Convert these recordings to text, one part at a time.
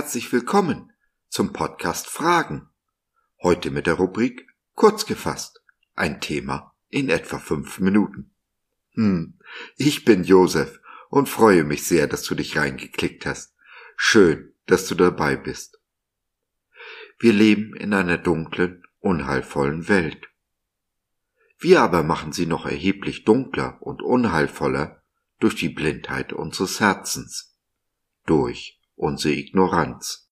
herzlich willkommen zum Podcast Fragen. Heute mit der Rubrik Kurz gefasst. Ein Thema in etwa fünf Minuten. Hm, ich bin Josef und freue mich sehr, dass du dich reingeklickt hast. Schön, dass du dabei bist. Wir leben in einer dunklen, unheilvollen Welt. Wir aber machen sie noch erheblich dunkler und unheilvoller durch die Blindheit unseres Herzens, durch unsere Ignoranz.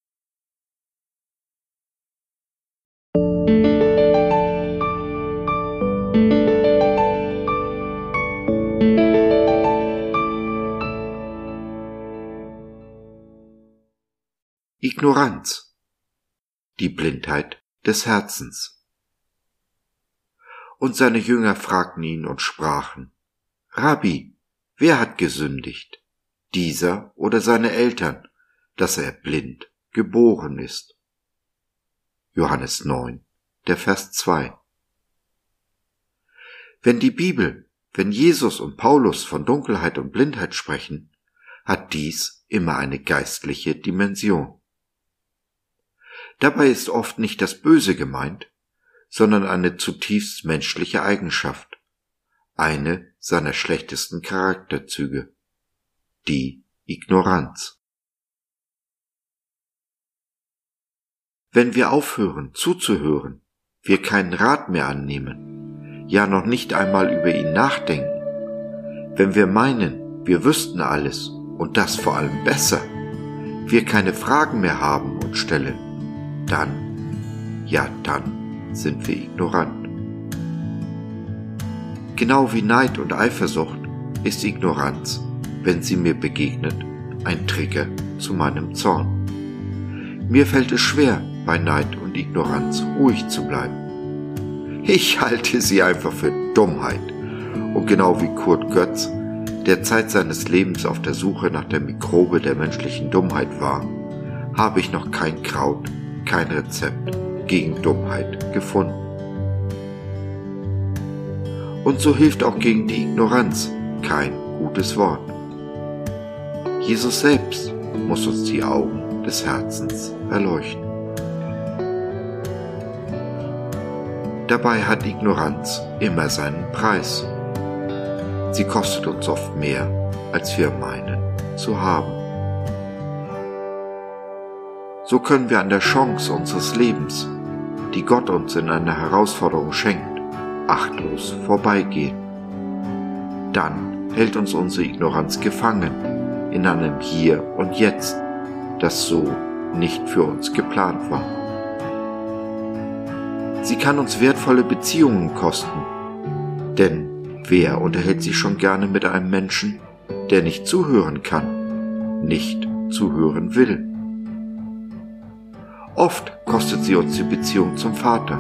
Ignoranz. Die Blindheit des Herzens. Und seine Jünger fragten ihn und sprachen, Rabbi, wer hat gesündigt? Dieser oder seine Eltern, dass er blind geboren ist. Johannes 9, der Vers 2. Wenn die Bibel, wenn Jesus und Paulus von Dunkelheit und Blindheit sprechen, hat dies immer eine geistliche Dimension. Dabei ist oft nicht das Böse gemeint, sondern eine zutiefst menschliche Eigenschaft, eine seiner schlechtesten Charakterzüge, die Ignoranz. Wenn wir aufhören zuzuhören, wir keinen Rat mehr annehmen, ja noch nicht einmal über ihn nachdenken, wenn wir meinen, wir wüssten alles und das vor allem besser, wir keine Fragen mehr haben und stellen, dann, ja dann sind wir ignorant. Genau wie Neid und Eifersucht ist Ignoranz, wenn sie mir begegnet, ein Trigger zu meinem Zorn. Mir fällt es schwer, bei Neid und Ignoranz ruhig zu bleiben. Ich halte sie einfach für Dummheit. Und genau wie Kurt Götz, der Zeit seines Lebens auf der Suche nach der Mikrobe der menschlichen Dummheit war, habe ich noch kein Kraut, kein Rezept gegen Dummheit gefunden. Und so hilft auch gegen die Ignoranz kein gutes Wort. Jesus selbst muss uns die Augen des Herzens erleuchten. Dabei hat Ignoranz immer seinen Preis. Sie kostet uns oft mehr, als wir meinen zu haben. So können wir an der Chance unseres Lebens, die Gott uns in einer Herausforderung schenkt, achtlos vorbeigehen. Dann hält uns unsere Ignoranz gefangen in einem Hier und Jetzt, das so nicht für uns geplant war. Sie kann uns wertvolle Beziehungen kosten. Denn wer unterhält sich schon gerne mit einem Menschen, der nicht zuhören kann, nicht zuhören will? Oft kostet sie uns die Beziehung zum Vater.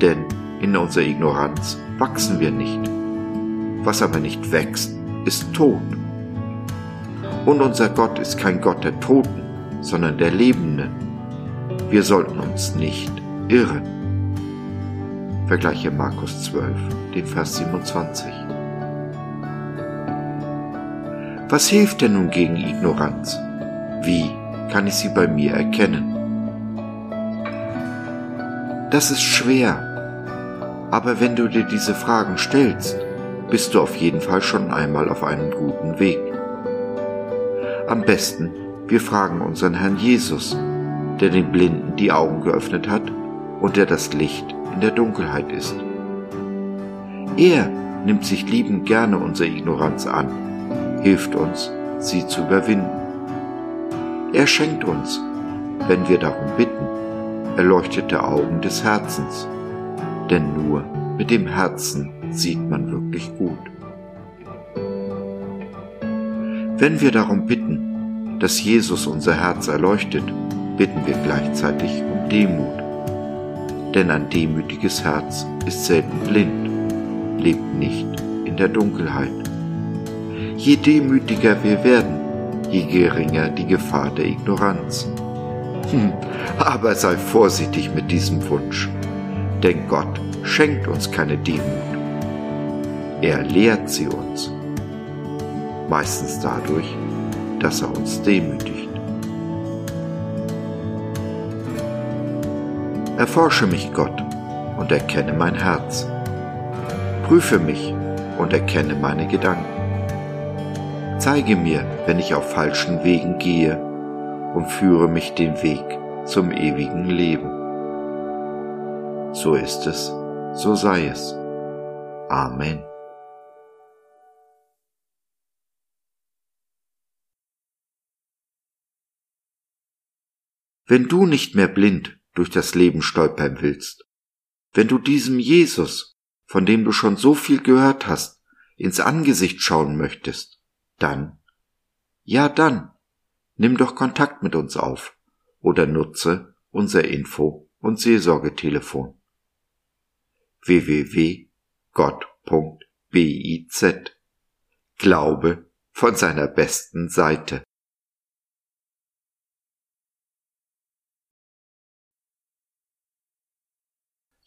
Denn in unserer Ignoranz wachsen wir nicht. Was aber nicht wächst, ist tot. Und unser Gott ist kein Gott der Toten, sondern der Lebenden. Wir sollten uns nicht irren. Vergleiche Markus 12, den Vers 27. Was hilft denn nun gegen Ignoranz? Wie kann ich sie bei mir erkennen? Das ist schwer, aber wenn du dir diese Fragen stellst, bist du auf jeden Fall schon einmal auf einem guten Weg. Am besten, wir fragen unseren Herrn Jesus, der den Blinden die Augen geöffnet hat und der das Licht in der Dunkelheit ist. Er nimmt sich liebend gerne unsere Ignoranz an, hilft uns, sie zu überwinden. Er schenkt uns, wenn wir darum bitten, erleuchtete Augen des Herzens, denn nur mit dem Herzen sieht man wirklich gut. Wenn wir darum bitten, dass Jesus unser Herz erleuchtet, bitten wir gleichzeitig um Demut denn ein demütiges Herz ist selten blind, lebt nicht in der Dunkelheit. Je demütiger wir werden, je geringer die Gefahr der Ignoranz. Hm, aber sei vorsichtig mit diesem Wunsch, denn Gott schenkt uns keine Demut. Er lehrt sie uns, meistens dadurch, dass er uns demütigt. Erforsche mich, Gott, und erkenne mein Herz. Prüfe mich und erkenne meine Gedanken. Zeige mir, wenn ich auf falschen Wegen gehe, und führe mich den Weg zum ewigen Leben. So ist es, so sei es. Amen. Wenn du nicht mehr blind durch das Leben stolpern willst, wenn du diesem Jesus, von dem du schon so viel gehört hast, ins Angesicht schauen möchtest, dann, ja dann, nimm doch Kontakt mit uns auf oder nutze unser Info- und Seelsorgetelefon. www.gott.biz Glaube von seiner besten Seite.